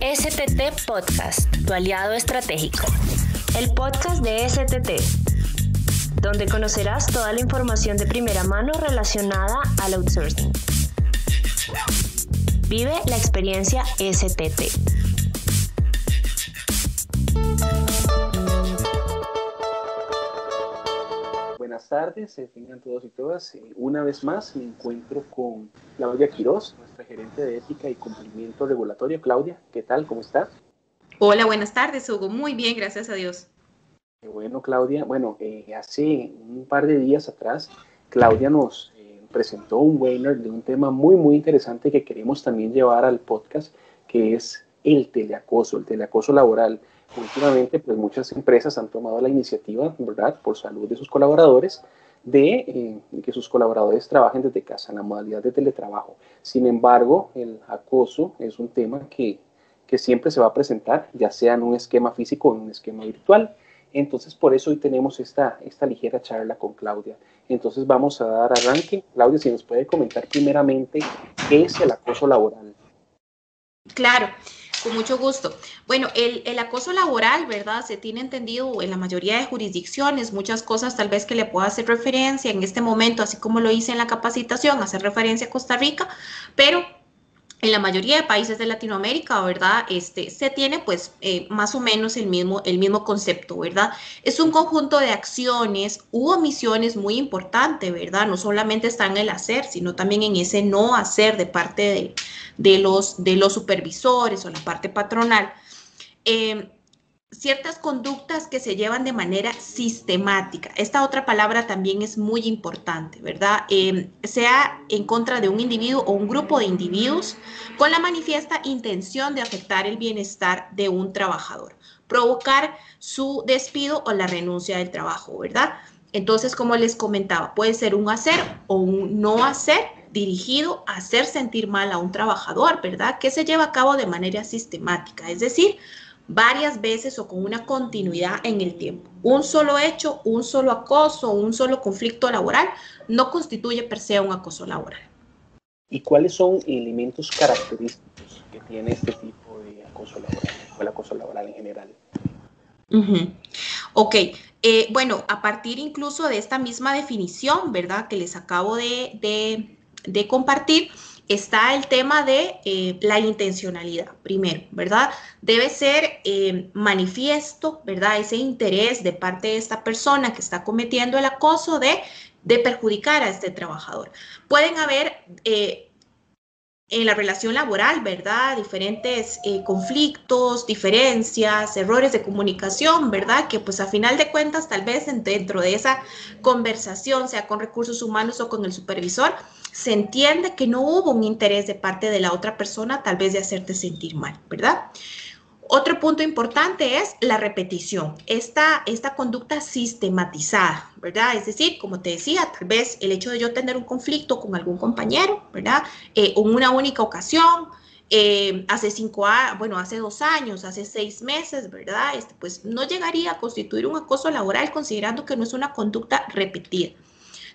STT Podcast, tu aliado estratégico. El podcast de STT, donde conocerás toda la información de primera mano relacionada al outsourcing. Vive la experiencia STT. Buenas tardes, tengan todos y todas. Eh, una vez más me encuentro con Claudia Quiroz, nuestra gerente de ética y cumplimiento regulatorio. Claudia, ¿qué tal? ¿Cómo está? Hola, buenas tardes, Hugo. Muy bien, gracias a Dios. bueno, Claudia. Bueno, eh, hace un par de días atrás, Claudia nos presentó un webinar de un tema muy, muy interesante que queremos también llevar al podcast, que es el teleacoso, el teleacoso laboral. Últimamente, pues muchas empresas han tomado la iniciativa, ¿verdad?, por salud de sus colaboradores, de eh, que sus colaboradores trabajen desde casa en la modalidad de teletrabajo. Sin embargo, el acoso es un tema que, que siempre se va a presentar, ya sea en un esquema físico o en un esquema virtual. Entonces, por eso hoy tenemos esta, esta ligera charla con Claudia. Entonces, vamos a dar arranque. Claudia, si nos puede comentar primeramente qué es el acoso laboral. Claro. Con mucho gusto. Bueno, el, el, acoso laboral, ¿verdad? Se tiene entendido en la mayoría de jurisdicciones, muchas cosas tal vez que le pueda hacer referencia en este momento, así como lo hice en la capacitación, hacer referencia a Costa Rica, pero en la mayoría de países de Latinoamérica, ¿verdad? Este, se tiene pues eh, más o menos el mismo, el mismo concepto, ¿verdad? Es un conjunto de acciones u omisiones muy importante, ¿verdad? No solamente está en el hacer, sino también en ese no hacer de parte de, de los, de los supervisores o la parte patronal. Eh, ciertas conductas que se llevan de manera sistemática. Esta otra palabra también es muy importante, ¿verdad? Eh, sea en contra de un individuo o un grupo de individuos con la manifiesta intención de afectar el bienestar de un trabajador, provocar su despido o la renuncia del trabajo, ¿verdad? Entonces, como les comentaba, puede ser un hacer o un no hacer dirigido a hacer sentir mal a un trabajador, ¿verdad? Que se lleva a cabo de manera sistemática, es decir, varias veces o con una continuidad en el tiempo. Un solo hecho, un solo acoso, un solo conflicto laboral no constituye per se un acoso laboral. ¿Y cuáles son elementos característicos que tiene este tipo de acoso laboral o el acoso laboral en general? Ok, eh, bueno, a partir incluso de esta misma definición, ¿verdad? Que les acabo de, de, de compartir, está el tema de eh, la intencionalidad, primero, ¿verdad? Debe ser eh, manifiesto, ¿verdad? Ese interés de parte de esta persona que está cometiendo el acoso de, de perjudicar a este trabajador. Pueden haber eh, en la relación laboral, ¿verdad? Diferentes conflictos, diferencias, errores de comunicación, ¿verdad? Que pues a final de cuentas, tal vez dentro de esa conversación, sea con recursos humanos o con el supervisor, se entiende que no hubo un interés de parte de la otra persona tal vez de hacerte sentir mal, ¿verdad? Otro punto importante es la repetición, esta, esta conducta sistematizada, ¿verdad? Es decir, como te decía, tal vez el hecho de yo tener un conflicto con algún compañero, ¿verdad? Eh, en una única ocasión, eh, hace cinco años, bueno, hace dos años, hace seis meses, ¿verdad? Este, pues no llegaría a constituir un acoso laboral considerando que no es una conducta repetida.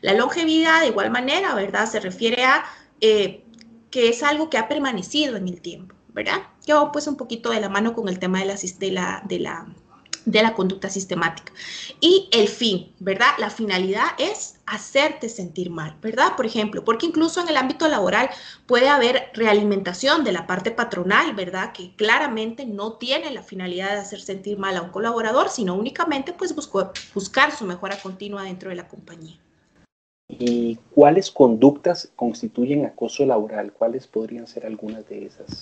La longevidad, de igual manera, ¿verdad? Se refiere a eh, que es algo que ha permanecido en el tiempo, ¿verdad? Que va pues un poquito de la mano con el tema de la, de la, de la, de la conducta sistemática. Y el fin, ¿verdad? La finalidad es hacerte sentir mal, ¿verdad? Por ejemplo, porque incluso en el ámbito laboral puede haber realimentación de la parte patronal, ¿verdad? Que claramente no tiene la finalidad de hacer sentir mal a un colaborador, sino únicamente pues buscar su mejora continua dentro de la compañía. ¿Y cuáles conductas constituyen acoso laboral? ¿Cuáles podrían ser algunas de esas?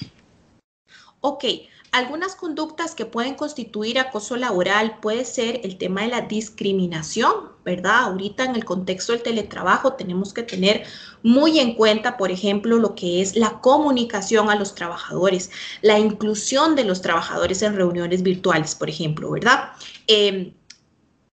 Ok, algunas conductas que pueden constituir acoso laboral puede ser el tema de la discriminación, ¿verdad? Ahorita en el contexto del teletrabajo tenemos que tener muy en cuenta, por ejemplo, lo que es la comunicación a los trabajadores, la inclusión de los trabajadores en reuniones virtuales, por ejemplo, ¿verdad? Eh,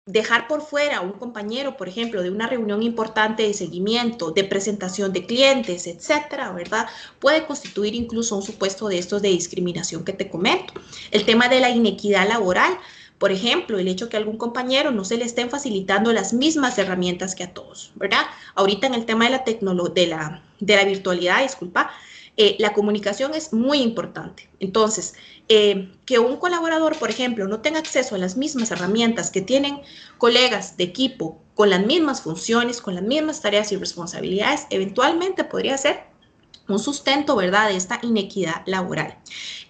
dejar por fuera a un compañero, por ejemplo, de una reunión importante de seguimiento, de presentación de clientes, etcétera, ¿verdad? Puede constituir incluso un supuesto de estos de discriminación que te comento. El tema de la inequidad laboral, por ejemplo, el hecho que a algún compañero no se le estén facilitando las mismas herramientas que a todos, ¿verdad? Ahorita en el tema de la tecnología, de la, de la virtualidad, disculpa, eh, la comunicación es muy importante. Entonces, eh, que un colaborador, por ejemplo, no tenga acceso a las mismas herramientas que tienen colegas de equipo con las mismas funciones, con las mismas tareas y responsabilidades, eventualmente podría ser un sustento, ¿verdad?, de esta inequidad laboral.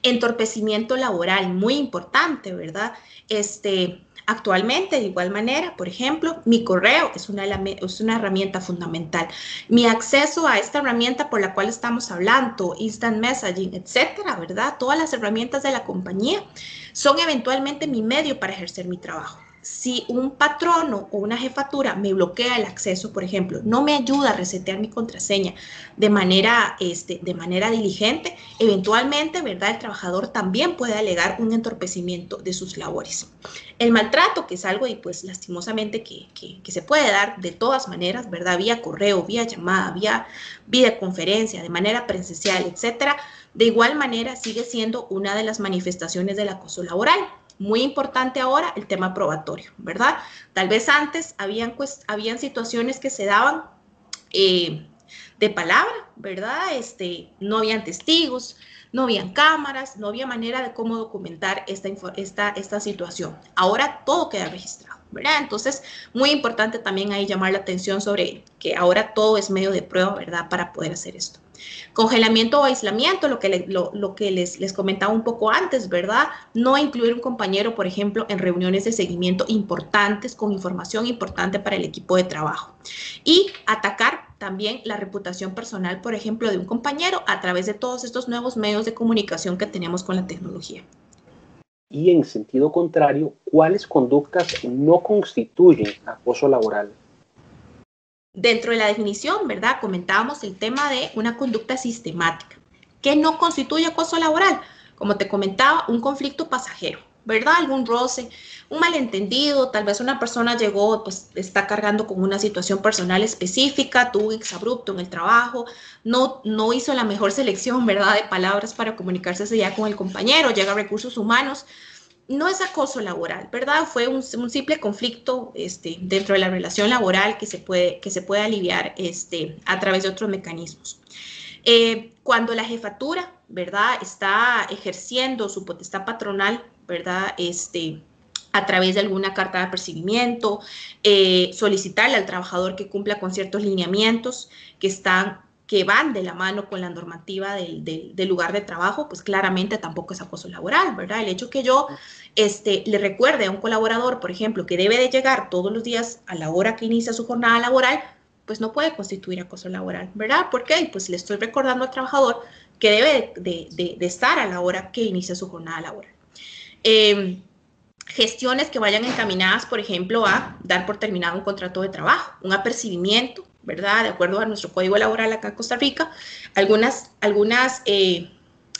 Entorpecimiento laboral, muy importante, ¿verdad? Este, Actualmente, de igual manera, por ejemplo, mi correo es una, es una herramienta fundamental. Mi acceso a esta herramienta por la cual estamos hablando, instant messaging, etcétera, ¿verdad? Todas las herramientas de la compañía son eventualmente mi medio para ejercer mi trabajo si un patrono o una jefatura me bloquea el acceso, por ejemplo, no me ayuda a resetear mi contraseña de manera, este, de manera diligente, eventualmente, ¿verdad? El trabajador también puede alegar un entorpecimiento de sus labores. El maltrato, que es algo y pues lastimosamente que, que, se puede dar de todas maneras, ¿verdad? Vía correo, vía llamada, vía videoconferencia, de manera presencial, etcétera, de igual manera sigue siendo una de las manifestaciones del acoso laboral. Muy importante ahora el tema probatorio, ¿verdad? Tal vez antes habían, habían situaciones que se daban eh, de palabra, ¿verdad? Este, no habían testigos, no habían cámaras, no había manera de cómo documentar esta, esta, situación. Ahora todo queda registrado, ¿verdad? Entonces, muy importante también ahí llamar la atención sobre que ahora todo es medio de prueba, ¿verdad? Para poder hacer esto. Congelamiento o aislamiento, lo que, lo, que les, les comentaba un poco antes, ¿verdad? No incluir un compañero, por ejemplo, en reuniones de seguimiento importantes con información importante para el equipo de trabajo. Y atacar también la reputación personal, por ejemplo, de un compañero a través de todos estos nuevos medios de comunicación que tenemos con la tecnología. Y en sentido contrario, ¿cuáles conductas no constituyen acoso laboral? Dentro de la definición, ¿verdad? Comentábamos el tema de una conducta sistemática. que no constituye acoso laboral? Como te comentaba, un conflicto pasajero, ¿verdad? Algún roce, un malentendido, tal vez una persona llegó, pues está cargando con una situación personal específica, tuvo un exabrupto en el trabajo, no, no hizo la mejor selección, ¿verdad? De palabras para comunicarse ya con el compañero, llega recursos humanos, no es acoso laboral, ¿verdad? Fue un, simple conflicto este, dentro de la relación laboral que se puede, que se puede aliviar este, a través de otros mecanismos. Eh, cuando la jefatura, ¿verdad? Está ejerciendo su potestad patronal, ¿verdad? Este, a través de alguna carta de apercibimiento, eh, solicitarle al trabajador que cumpla con ciertos lineamientos que están que van de la mano con la normativa del, lugar de trabajo, pues claramente tampoco es acoso laboral, ¿verdad? El hecho que yo este, le recuerde a un colaborador, por ejemplo, que debe de llegar todos los días a la hora que inicia su jornada laboral, pues no puede constituir acoso laboral, ¿verdad? ¿Por qué? Pues le estoy recordando al trabajador que debe de, estar a la hora que inicia su jornada laboral. Em, gestiones que vayan encaminadas, por ejemplo, a dar por terminado un contrato de trabajo, un apercibimiento, ¿verdad? De acuerdo a nuestro código laboral acá en Costa Rica, algunas, algunas eh,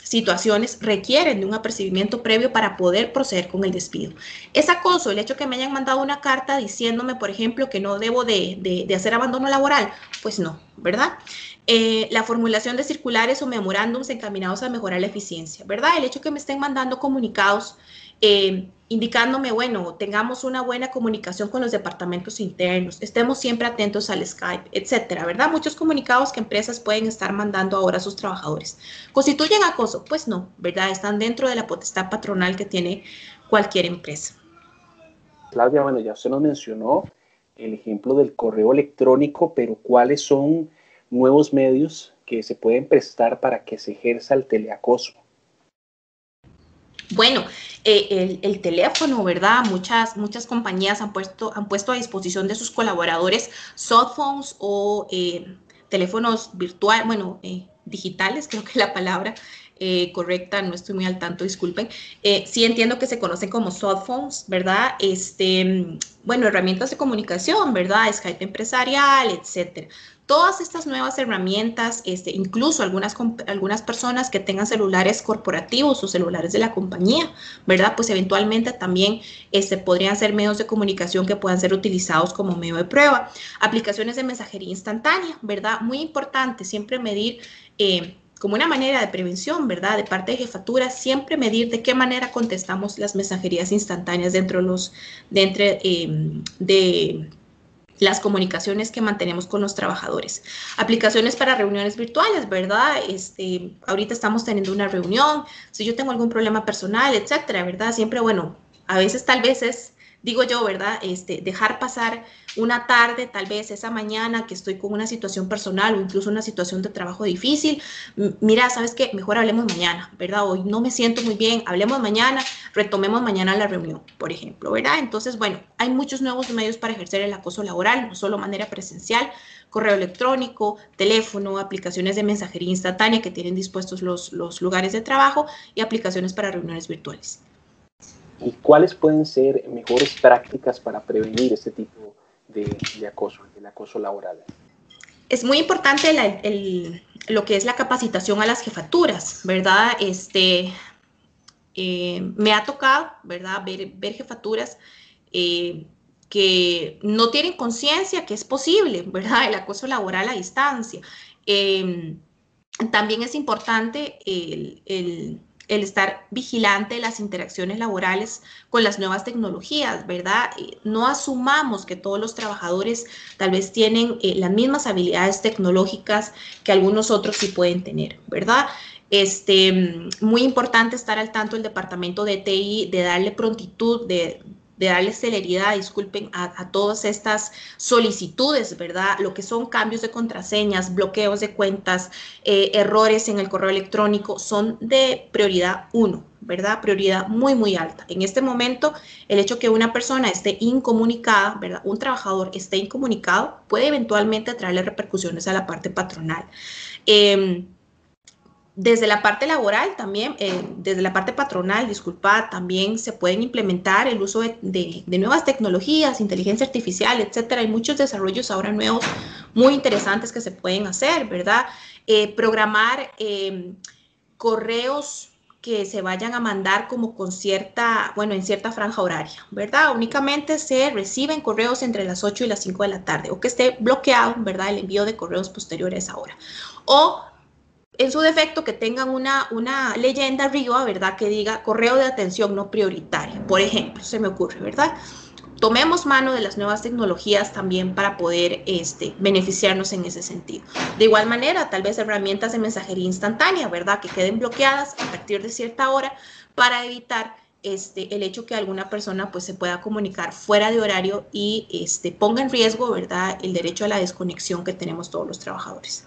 situaciones requieren de un apercibimiento previo para poder proceder con el despido. Es acoso el hecho que me hayan mandado una carta diciéndome, por ejemplo, que no debo de, hacer abandono laboral. Pues no, ¿verdad? Eh, la formulación de circulares o memorándums encaminados a mejorar la eficiencia, ¿verdad? El hecho que me estén mandando comunicados eh, indicándome, bueno, tengamos una buena comunicación con los departamentos internos, estemos siempre atentos al Skype, etcétera, ¿verdad? Muchos comunicados que empresas pueden estar mandando ahora a sus trabajadores. ¿Constituyen acoso? Pues no, ¿verdad? Están dentro de la potestad patronal que tiene cualquier empresa. Claudia, bueno, ya usted nos mencionó el ejemplo del correo electrónico, pero ¿cuáles son nuevos medios que se pueden prestar para que se ejerza el teleacoso? Bueno, eh, el, teléfono, ¿verdad? Muchas, muchas compañías han puesto, han puesto a disposición de sus colaboradores softphones o eh, teléfonos virtuales, bueno, eh, digitales, creo que la palabra correcta, no estoy muy al tanto, disculpen. sí entiendo que se conocen como softphones, ¿verdad? Este, bueno, herramientas de comunicación, ¿verdad? Skype empresarial, etcétera todas estas nuevas herramientas, este, incluso algunas, algunas personas que tengan celulares corporativos o celulares de la compañía, ¿verdad? Pues eventualmente también este, podrían ser medios de comunicación que puedan ser utilizados como medio de prueba. Aplicaciones de mensajería instantánea, ¿verdad? Muy importante siempre medir. Eh, como una manera de prevención, ¿verdad? De parte de jefatura, siempre medir de qué manera contestamos las mensajerías instantáneas dentro, los, de, de las comunicaciones que mantenemos con los trabajadores. Aplicaciones para reuniones virtuales, ¿verdad? Este, ahorita estamos teniendo una reunión, si yo tengo algún problema personal, etcétera, ¿verdad? Siempre, bueno, a veces tal vez es digo yo, ¿verdad? Este, dejar pasar una tarde, tal vez esa mañana que estoy con una situación personal o incluso una situación de trabajo difícil, mira, ¿sabes qué? Mejor hablemos mañana, ¿verdad? Hoy no me siento muy bien, hablemos mañana, retomemos mañana la reunión, por ejemplo, ¿verdad? Entonces, bueno, hay muchos nuevos medios para ejercer el acoso laboral, no solo manera presencial, correo electrónico, teléfono, aplicaciones de mensajería instantánea que tienen dispuestos los, los lugares de trabajo y aplicaciones para reuniones virtuales y cuáles pueden ser mejores prácticas para prevenir este tipo de, acoso, el acoso laboral. Es muy importante lo que es la capacitación a las jefaturas, ¿verdad? Este, eh, me ha tocado, ¿verdad? Ver, jefaturas eh, que no tienen conciencia que es posible, ¿verdad? El acoso laboral a distancia. Eh, también es importante el, el estar vigilante de las interacciones laborales con las nuevas tecnologías, ¿verdad? No asumamos que todos los trabajadores tal vez tienen eh, las mismas habilidades tecnológicas que algunos otros sí pueden tener, ¿verdad? Este, muy importante estar al tanto del departamento de TI, de darle prontitud, de, de darle celeridad, disculpen, a, todas estas solicitudes, ¿verdad? Lo que son cambios de contraseñas, bloqueos de cuentas, eh, errores en el correo electrónico, son de prioridad uno, ¿verdad? Prioridad muy, muy alta. En este momento, el hecho que una persona esté incomunicada, ¿verdad? Un trabajador esté incomunicado puede eventualmente traerle repercusiones a la parte patronal. Em, desde la parte laboral también, eh, desde la parte patronal, disculpa, también se pueden implementar el uso de, nuevas tecnologías, inteligencia artificial, etcétera. Hay muchos desarrollos ahora nuevos muy interesantes que se pueden hacer, ¿verdad? Eh, programar em, correos que se vayan a mandar como con cierta, bueno, en cierta franja horaria, ¿verdad? Únicamente se reciben correos entre las 8 y las 5 de la tarde o que esté bloqueado, ¿verdad? El envío de correos posteriores a esa hora. O en su defecto que tengan una, una leyenda arriba, ¿verdad? Que diga correo de atención no prioritaria, por ejemplo, se me ocurre, ¿verdad? Tomemos mano de las nuevas tecnologías también para poder este, beneficiarnos en ese sentido. De igual manera, tal vez herramientas de mensajería instantánea, ¿verdad? Que queden bloqueadas a partir de cierta hora para evitar este, el hecho que alguna persona pues se pueda comunicar fuera de horario y este, ponga en riesgo, ¿verdad? El derecho a la desconexión que tenemos todos los trabajadores.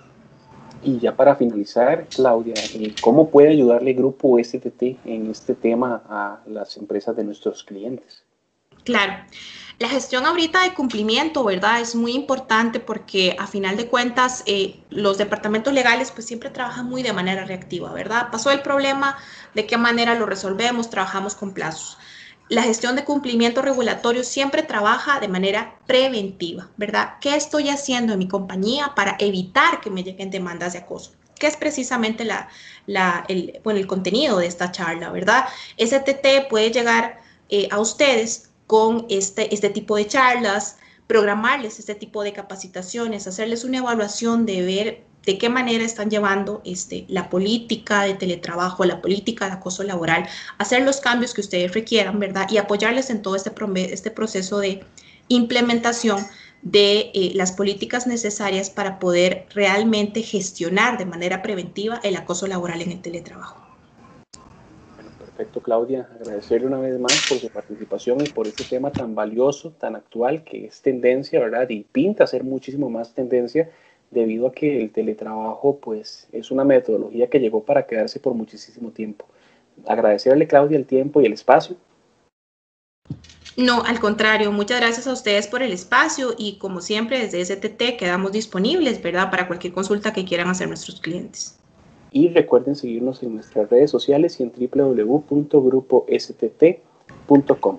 Y ya para finalizar, Claudia, eh, ¿cómo puede ayudarle Grupo STT en este tema a las empresas de nuestros clientes? Claro. La gestión ahorita de cumplimiento, ¿verdad? Es muy importante porque a final de cuentas eh, los departamentos legales pues siempre trabajan muy de manera reactiva, ¿verdad? Pasó el problema, ¿de qué manera lo resolvemos? Trabajamos con plazos la gestión de cumplimiento regulatorio siempre trabaja de manera preventiva, ¿verdad? ¿Qué estoy haciendo en mi compañía para evitar que me lleguen demandas de acoso? ¿Qué es precisamente la, el, bueno, el contenido de esta charla, verdad? STT puede llegar eh, a ustedes con este, este tipo de charlas, programarles este tipo de capacitaciones, hacerles una evaluación de ver de qué manera están llevando este, la política de teletrabajo, la política de acoso laboral, hacer los cambios que ustedes requieran, ¿verdad? Y apoyarles en todo este, este proceso de implementación de eh, las políticas necesarias para poder realmente gestionar de manera preventiva el acoso laboral en el teletrabajo. Bueno, perfecto, Claudia. Agradecerle una vez más por su participación y por este tema tan valioso, tan actual, que es tendencia, ¿verdad? Y pinta ser muchísimo más tendencia debido a que el teletrabajo pues es una metodología que llegó para quedarse por muchísimo tiempo. Agradecerle Claudia el tiempo y el espacio. No, al contrario, muchas gracias a ustedes por el espacio y como siempre desde STT quedamos disponibles, ¿verdad? Para cualquier consulta que quieran hacer nuestros clientes. Y recuerden seguirnos en nuestras redes sociales y en www.grupostt.com.